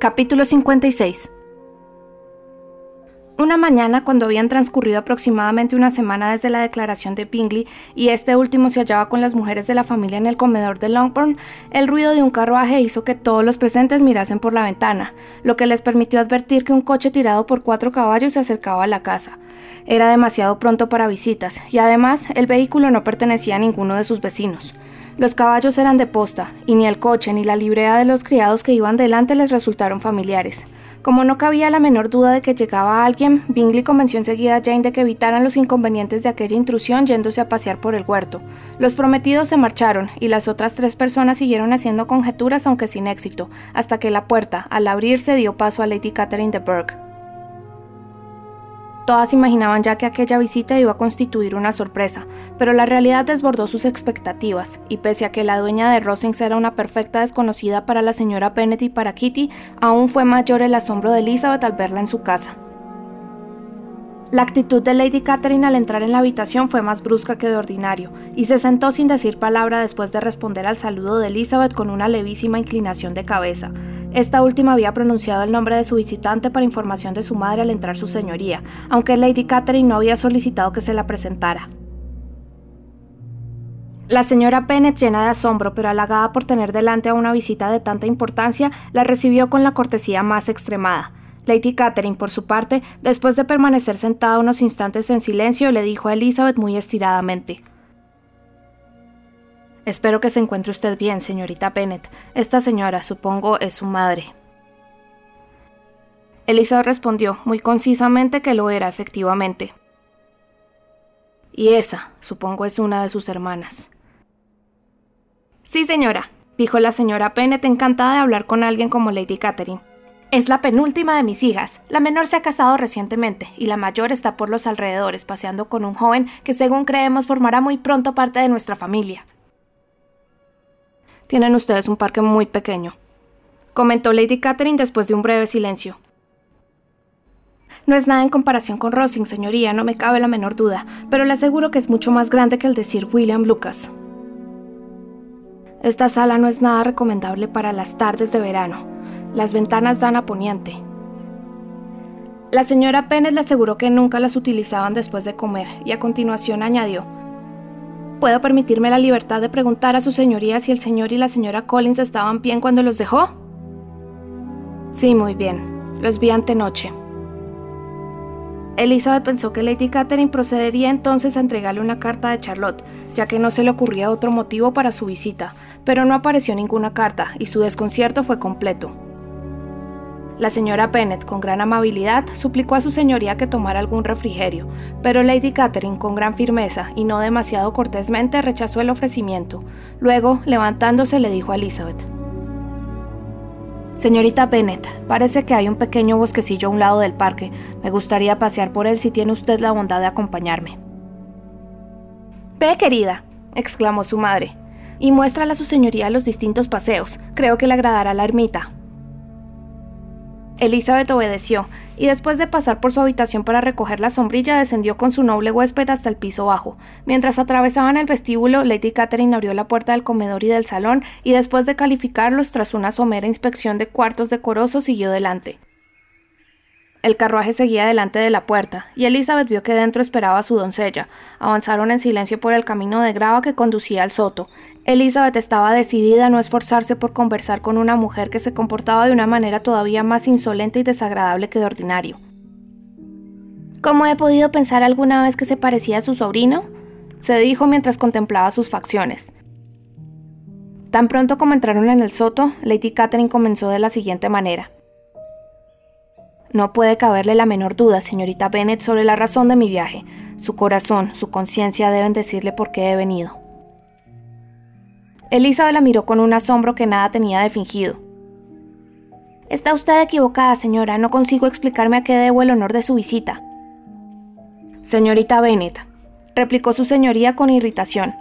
Capítulo 56 una mañana, cuando habían transcurrido aproximadamente una semana desde la declaración de Bingley y este último se hallaba con las mujeres de la familia en el comedor de Longbourn, el ruido de un carruaje hizo que todos los presentes mirasen por la ventana, lo que les permitió advertir que un coche tirado por cuatro caballos se acercaba a la casa. Era demasiado pronto para visitas, y además el vehículo no pertenecía a ninguno de sus vecinos. Los caballos eran de posta, y ni el coche ni la librea de los criados que iban delante les resultaron familiares. Como no cabía la menor duda de que llegaba alguien, Bingley convenció enseguida a Jane de que evitaran los inconvenientes de aquella intrusión yéndose a pasear por el huerto. Los prometidos se marcharon y las otras tres personas siguieron haciendo conjeturas aunque sin éxito, hasta que la puerta, al abrirse, dio paso a Lady Catherine de Burke. Todas imaginaban ya que aquella visita iba a constituir una sorpresa, pero la realidad desbordó sus expectativas, y pese a que la dueña de Rosings era una perfecta desconocida para la señora Bennet y para Kitty, aún fue mayor el asombro de Elizabeth al verla en su casa. La actitud de Lady Catherine al entrar en la habitación fue más brusca que de ordinario, y se sentó sin decir palabra después de responder al saludo de Elizabeth con una levísima inclinación de cabeza. Esta última había pronunciado el nombre de su visitante para información de su madre al entrar su señoría, aunque Lady Catherine no había solicitado que se la presentara. La señora Bennet, llena de asombro pero halagada por tener delante a una visita de tanta importancia, la recibió con la cortesía más extremada. Lady Catherine, por su parte, después de permanecer sentada unos instantes en silencio, le dijo a Elizabeth muy estiradamente Espero que se encuentre usted bien, señorita Bennet. Esta señora, supongo, es su madre. Elizabeth respondió muy concisamente que lo era, efectivamente. Y esa, supongo, es una de sus hermanas. Sí, señora, dijo la señora Bennet, encantada de hablar con alguien como Lady Catherine. Es la penúltima de mis hijas. La menor se ha casado recientemente y la mayor está por los alrededores paseando con un joven que según creemos formará muy pronto parte de nuestra familia. Tienen ustedes un parque muy pequeño, comentó Lady Catherine después de un breve silencio. No es nada en comparación con Rosing, señoría, no me cabe la menor duda, pero le aseguro que es mucho más grande que el de Sir William Lucas. Esta sala no es nada recomendable para las tardes de verano. Las ventanas dan a poniente. La señora Pennett le aseguró que nunca las utilizaban después de comer y a continuación añadió, ¿Puedo permitirme la libertad de preguntar a su señoría si el señor y la señora Collins estaban bien cuando los dejó? Sí, muy bien. Los vi antenoche. Elizabeth pensó que Lady Catherine procedería entonces a entregarle una carta de Charlotte, ya que no se le ocurría otro motivo para su visita, pero no apareció ninguna carta y su desconcierto fue completo. La señora Bennet, con gran amabilidad, suplicó a su señoría que tomara algún refrigerio, pero Lady Catherine, con gran firmeza y no demasiado cortésmente, rechazó el ofrecimiento. Luego, levantándose, le dijo a Elizabeth: Señorita Bennet, parece que hay un pequeño bosquecillo a un lado del parque. Me gustaría pasear por él si tiene usted la bondad de acompañarme. Ve, querida, exclamó su madre, y muéstrale a su señoría los distintos paseos. Creo que le agradará la ermita. Elizabeth obedeció, y después de pasar por su habitación para recoger la sombrilla, descendió con su noble huésped hasta el piso bajo. Mientras atravesaban el vestíbulo, Lady Catherine abrió la puerta del comedor y del salón, y después de calificarlos tras una somera inspección de cuartos decorosos, siguió delante. El carruaje seguía delante de la puerta, y Elizabeth vio que dentro esperaba a su doncella. Avanzaron en silencio por el camino de grava que conducía al soto. Elizabeth estaba decidida a no esforzarse por conversar con una mujer que se comportaba de una manera todavía más insolente y desagradable que de ordinario. ¿Cómo he podido pensar alguna vez que se parecía a su sobrino? se dijo mientras contemplaba sus facciones. Tan pronto como entraron en el soto, Lady Catherine comenzó de la siguiente manera. No puede caberle la menor duda, señorita Bennet, sobre la razón de mi viaje. Su corazón, su conciencia deben decirle por qué he venido. Elizabeth la miró con un asombro que nada tenía de fingido. Está usted equivocada, señora. No consigo explicarme a qué debo el honor de su visita. Señorita Bennet, replicó su señoría con irritación,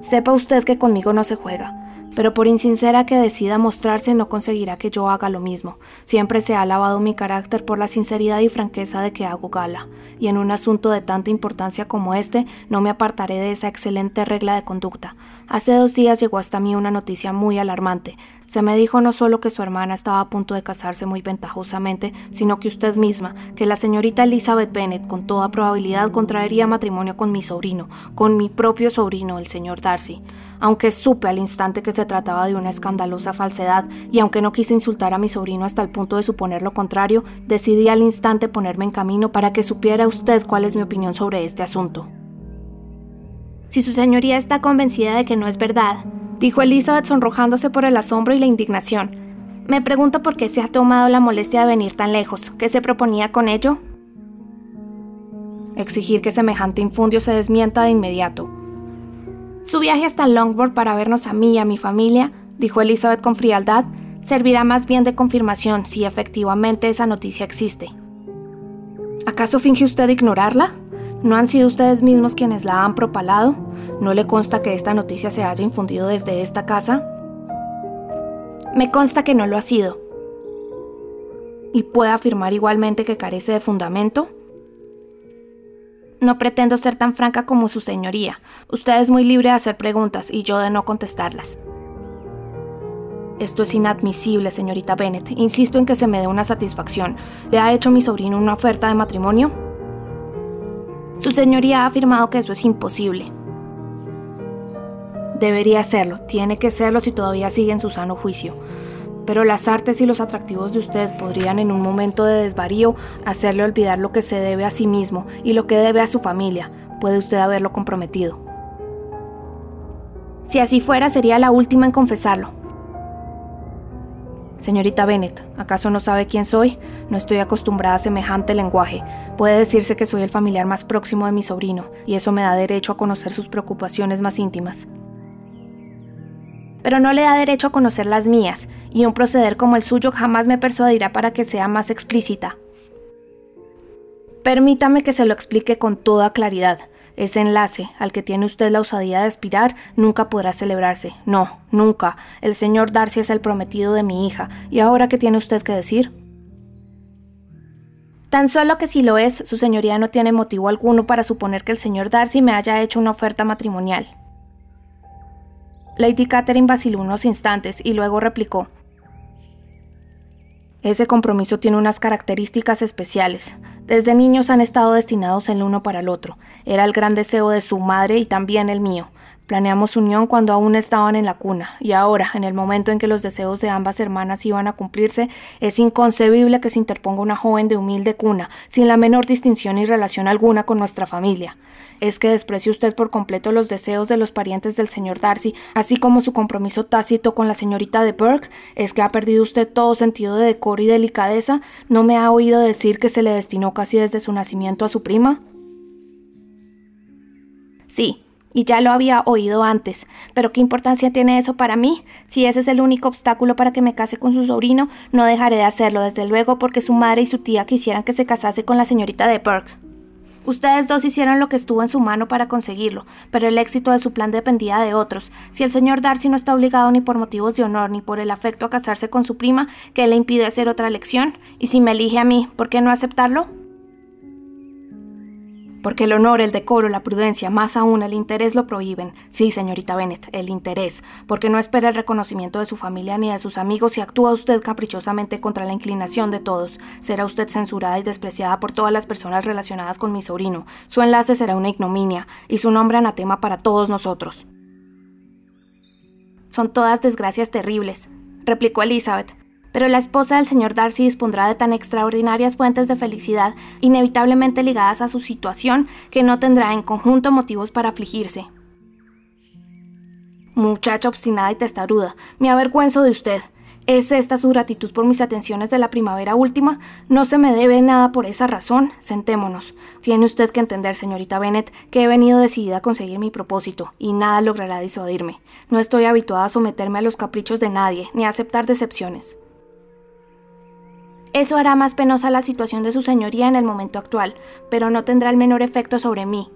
sepa usted que conmigo no se juega. Pero por insincera que decida mostrarse no conseguirá que yo haga lo mismo. Siempre se ha alabado mi carácter por la sinceridad y franqueza de que hago gala, y en un asunto de tanta importancia como este no me apartaré de esa excelente regla de conducta. Hace dos días llegó hasta mí una noticia muy alarmante. Se me dijo no solo que su hermana estaba a punto de casarse muy ventajosamente, sino que usted misma, que la señorita Elizabeth Bennet con toda probabilidad contraería matrimonio con mi sobrino, con mi propio sobrino, el señor Darcy aunque supe al instante que se trataba de una escandalosa falsedad y aunque no quise insultar a mi sobrino hasta el punto de suponer lo contrario, decidí al instante ponerme en camino para que supiera usted cuál es mi opinión sobre este asunto. Si su señoría está convencida de que no es verdad, dijo Elizabeth sonrojándose por el asombro y la indignación, me pregunto por qué se ha tomado la molestia de venir tan lejos. ¿Qué se proponía con ello? Exigir que semejante infundio se desmienta de inmediato, su viaje hasta Longbourn para vernos a mí y a mi familia, dijo Elizabeth con frialdad, servirá más bien de confirmación si efectivamente esa noticia existe. ¿Acaso finge usted ignorarla? ¿No han sido ustedes mismos quienes la han propalado? ¿No le consta que esta noticia se haya infundido desde esta casa? Me consta que no lo ha sido. ¿Y puede afirmar igualmente que carece de fundamento? No pretendo ser tan franca como su señoría. Usted es muy libre de hacer preguntas y yo de no contestarlas. Esto es inadmisible, señorita Bennet. Insisto en que se me dé una satisfacción. ¿Le ha hecho mi sobrino una oferta de matrimonio? Su señoría ha afirmado que eso es imposible. Debería serlo. Tiene que serlo si todavía sigue en su sano juicio pero las artes y los atractivos de usted podrían en un momento de desvarío hacerle olvidar lo que se debe a sí mismo y lo que debe a su familia. Puede usted haberlo comprometido. Si así fuera, sería la última en confesarlo. Señorita Bennet, ¿acaso no sabe quién soy? No estoy acostumbrada a semejante lenguaje. Puede decirse que soy el familiar más próximo de mi sobrino, y eso me da derecho a conocer sus preocupaciones más íntimas pero no le da derecho a conocer las mías, y un proceder como el suyo jamás me persuadirá para que sea más explícita. Permítame que se lo explique con toda claridad. Ese enlace al que tiene usted la osadía de aspirar nunca podrá celebrarse. No, nunca. El señor Darcy es el prometido de mi hija. ¿Y ahora qué tiene usted que decir? Tan solo que si lo es, su señoría no tiene motivo alguno para suponer que el señor Darcy me haya hecho una oferta matrimonial. Lady Catherine vaciló unos instantes y luego replicó. Ese compromiso tiene unas características especiales. Desde niños han estado destinados el uno para el otro. Era el gran deseo de su madre y también el mío. Planeamos unión cuando aún estaban en la cuna, y ahora, en el momento en que los deseos de ambas hermanas iban a cumplirse, es inconcebible que se interponga una joven de humilde cuna, sin la menor distinción y relación alguna con nuestra familia. Es que desprecie usted por completo los deseos de los parientes del señor Darcy, así como su compromiso tácito con la señorita de Burke. Es que ha perdido usted todo sentido de decoro y delicadeza. ¿No me ha oído decir que se le destinó casi desde su nacimiento a su prima? Sí, y ya lo había oído antes. Pero ¿qué importancia tiene eso para mí? Si ese es el único obstáculo para que me case con su sobrino, no dejaré de hacerlo, desde luego, porque su madre y su tía quisieran que se casase con la señorita de Burke. Ustedes dos hicieron lo que estuvo en su mano para conseguirlo, pero el éxito de su plan dependía de otros. Si el señor Darcy no está obligado ni por motivos de honor ni por el afecto a casarse con su prima, ¿qué le impide hacer otra elección? Y si me elige a mí, ¿por qué no aceptarlo? Porque el honor, el decoro, la prudencia, más aún el interés lo prohíben. Sí, señorita Bennet, el interés, porque no espera el reconocimiento de su familia ni de sus amigos si actúa usted caprichosamente contra la inclinación de todos. Será usted censurada y despreciada por todas las personas relacionadas con mi sobrino. Su enlace será una ignominia y su nombre anatema para todos nosotros. Son todas desgracias terribles, replicó Elizabeth pero la esposa del señor Darcy dispondrá de tan extraordinarias fuentes de felicidad, inevitablemente ligadas a su situación, que no tendrá en conjunto motivos para afligirse. Muchacha obstinada y testaruda, me avergüenzo de usted. ¿Es esta su gratitud por mis atenciones de la primavera última? No se me debe nada por esa razón. Sentémonos. Tiene usted que entender, señorita Bennet, que he venido decidida a conseguir mi propósito, y nada logrará disuadirme. No estoy habituada a someterme a los caprichos de nadie, ni a aceptar decepciones. Eso hará más penosa la situación de su señoría en el momento actual, pero no tendrá el menor efecto sobre mí.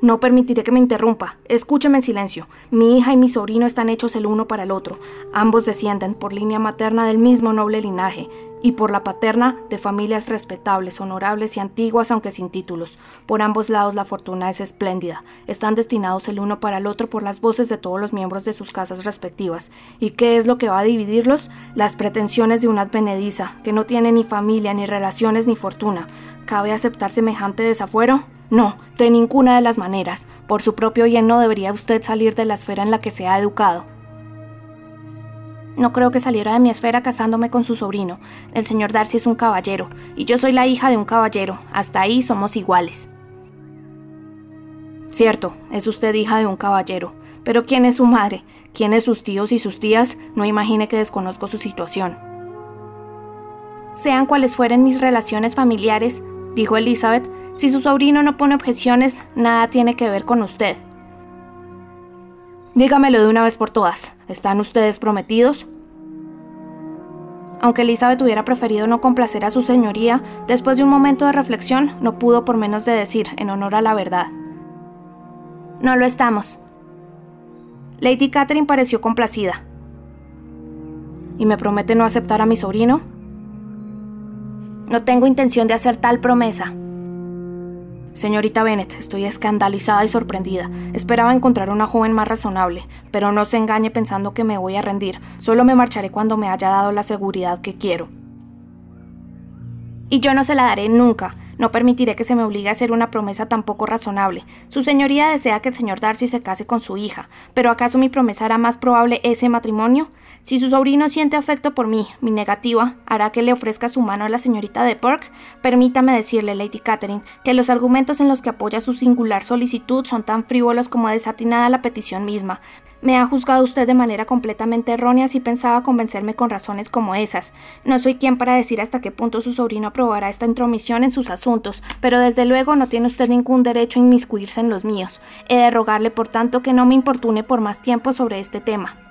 No permitiré que me interrumpa. Escúcheme en silencio. Mi hija y mi sobrino están hechos el uno para el otro. Ambos descienden por línea materna del mismo noble linaje y por la paterna de familias respetables, honorables y antiguas aunque sin títulos. Por ambos lados la fortuna es espléndida. Están destinados el uno para el otro por las voces de todos los miembros de sus casas respectivas. ¿Y qué es lo que va a dividirlos? Las pretensiones de una advenediza, que no tiene ni familia, ni relaciones, ni fortuna. ¿Cabe aceptar semejante desafuero? No, de ninguna de las maneras. Por su propio bien no debería usted salir de la esfera en la que se ha educado. No creo que saliera de mi esfera casándome con su sobrino. El señor Darcy es un caballero, y yo soy la hija de un caballero. Hasta ahí somos iguales. Cierto, es usted hija de un caballero. Pero ¿quién es su madre? ¿Quiénes sus tíos y sus tías? No imagine que desconozco su situación. Sean cuales fueren mis relaciones familiares, dijo Elizabeth, si su sobrino no pone objeciones, nada tiene que ver con usted. Dígamelo de una vez por todas. ¿Están ustedes prometidos? Aunque Elizabeth hubiera preferido no complacer a su señoría, después de un momento de reflexión no pudo por menos de decir, en honor a la verdad. No lo estamos. Lady Catherine pareció complacida. ¿Y me promete no aceptar a mi sobrino? No tengo intención de hacer tal promesa. Señorita Bennet, estoy escandalizada y sorprendida. Esperaba encontrar una joven más razonable, pero no se engañe pensando que me voy a rendir. Solo me marcharé cuando me haya dado la seguridad que quiero. Y yo no se la daré nunca. No permitiré que se me obligue a hacer una promesa tan poco razonable. Su señoría desea que el señor Darcy se case con su hija, pero ¿acaso mi promesa hará más probable ese matrimonio? Si su sobrino siente afecto por mí, mi negativa hará que le ofrezca su mano a la señorita de Perk. Permítame decirle, Lady Catherine, que los argumentos en los que apoya su singular solicitud son tan frívolos como desatinada la petición misma. Me ha juzgado usted de manera completamente errónea si pensaba convencerme con razones como esas. No soy quien para decir hasta qué punto su sobrino aprobará esta intromisión en sus asuntos, pero desde luego no tiene usted ningún derecho a inmiscuirse en los míos. He de rogarle, por tanto, que no me importune por más tiempo sobre este tema.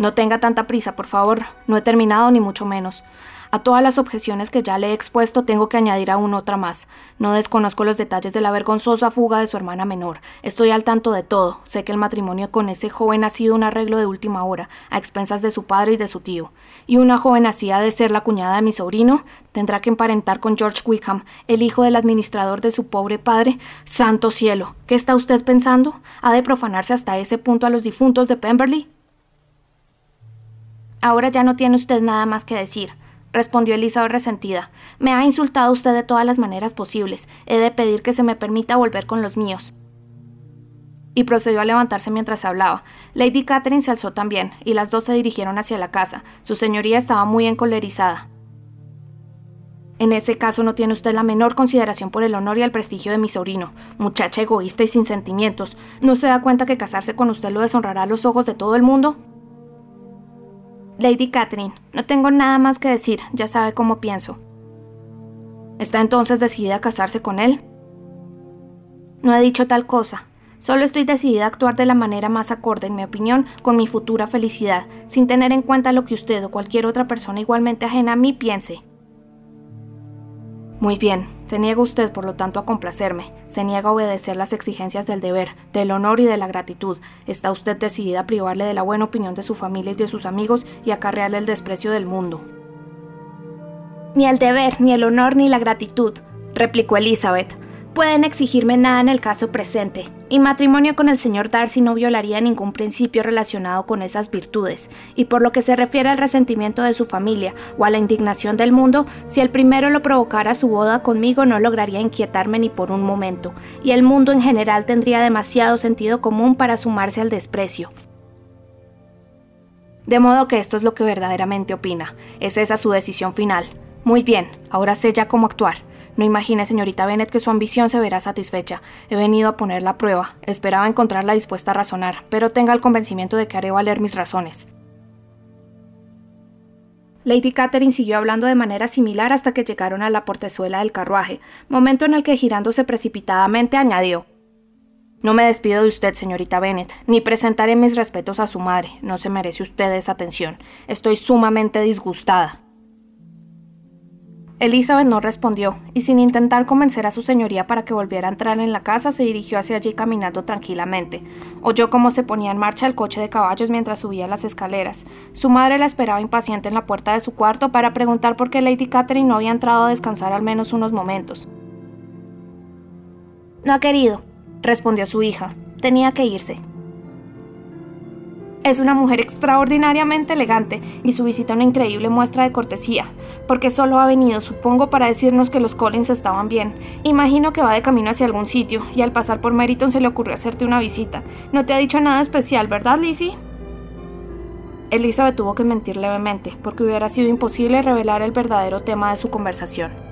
No tenga tanta prisa, por favor. No he terminado ni mucho menos. A todas las objeciones que ya le he expuesto tengo que añadir aún otra más. No desconozco los detalles de la vergonzosa fuga de su hermana menor. Estoy al tanto de todo. Sé que el matrimonio con ese joven ha sido un arreglo de última hora, a expensas de su padre y de su tío. Y una joven así ha de ser la cuñada de mi sobrino. Tendrá que emparentar con George Wickham, el hijo del administrador de su pobre padre. Santo cielo. ¿Qué está usted pensando? ¿Ha de profanarse hasta ese punto a los difuntos de Pemberley? Ahora ya no tiene usted nada más que decir respondió Elizabeth resentida. Me ha insultado usted de todas las maneras posibles. He de pedir que se me permita volver con los míos. Y procedió a levantarse mientras hablaba. Lady Catherine se alzó también, y las dos se dirigieron hacia la casa. Su señoría estaba muy encolerizada. En ese caso no tiene usted la menor consideración por el honor y el prestigio de mi sobrino, muchacha egoísta y sin sentimientos. ¿No se da cuenta que casarse con usted lo deshonrará a los ojos de todo el mundo? Lady Catherine, no tengo nada más que decir, ya sabe cómo pienso. ¿Está entonces decidida a casarse con él? No he dicho tal cosa. Solo estoy decidida a actuar de la manera más acorde, en mi opinión, con mi futura felicidad, sin tener en cuenta lo que usted o cualquier otra persona igualmente ajena a mí piense. Muy bien, se niega usted por lo tanto a complacerme, se niega a obedecer las exigencias del deber, del honor y de la gratitud. Está usted decidida a privarle de la buena opinión de su familia y de sus amigos y acarrearle el desprecio del mundo. Ni el deber, ni el honor, ni la gratitud, replicó Elizabeth pueden exigirme nada en el caso presente. Mi matrimonio con el señor Darcy no violaría ningún principio relacionado con esas virtudes, y por lo que se refiere al resentimiento de su familia o a la indignación del mundo, si el primero lo provocara su boda conmigo no lograría inquietarme ni por un momento, y el mundo en general tendría demasiado sentido común para sumarse al desprecio. De modo que esto es lo que verdaderamente opina, es esa su decisión final. Muy bien, ahora sé ya cómo actuar. No imagine, señorita Bennet, que su ambición se verá satisfecha. He venido a poner la prueba. Esperaba encontrarla dispuesta a razonar, pero tenga el convencimiento de que haré valer mis razones. Lady Catherine siguió hablando de manera similar hasta que llegaron a la portezuela del carruaje, momento en el que girándose precipitadamente añadió No me despido de usted, señorita Bennet, ni presentaré mis respetos a su madre. No se merece usted esa atención. Estoy sumamente disgustada. Elizabeth no respondió, y sin intentar convencer a su señoría para que volviera a entrar en la casa, se dirigió hacia allí caminando tranquilamente. Oyó cómo se ponía en marcha el coche de caballos mientras subía las escaleras. Su madre la esperaba impaciente en la puerta de su cuarto para preguntar por qué Lady Catherine no había entrado a descansar al menos unos momentos. No ha querido, respondió su hija. Tenía que irse. Es una mujer extraordinariamente elegante y su visita una increíble muestra de cortesía, porque solo ha venido, supongo, para decirnos que los Collins estaban bien. Imagino que va de camino hacia algún sitio y al pasar por Meriton se le ocurrió hacerte una visita. No te ha dicho nada especial, ¿verdad, Lizzie? Elizabeth tuvo que mentir levemente, porque hubiera sido imposible revelar el verdadero tema de su conversación.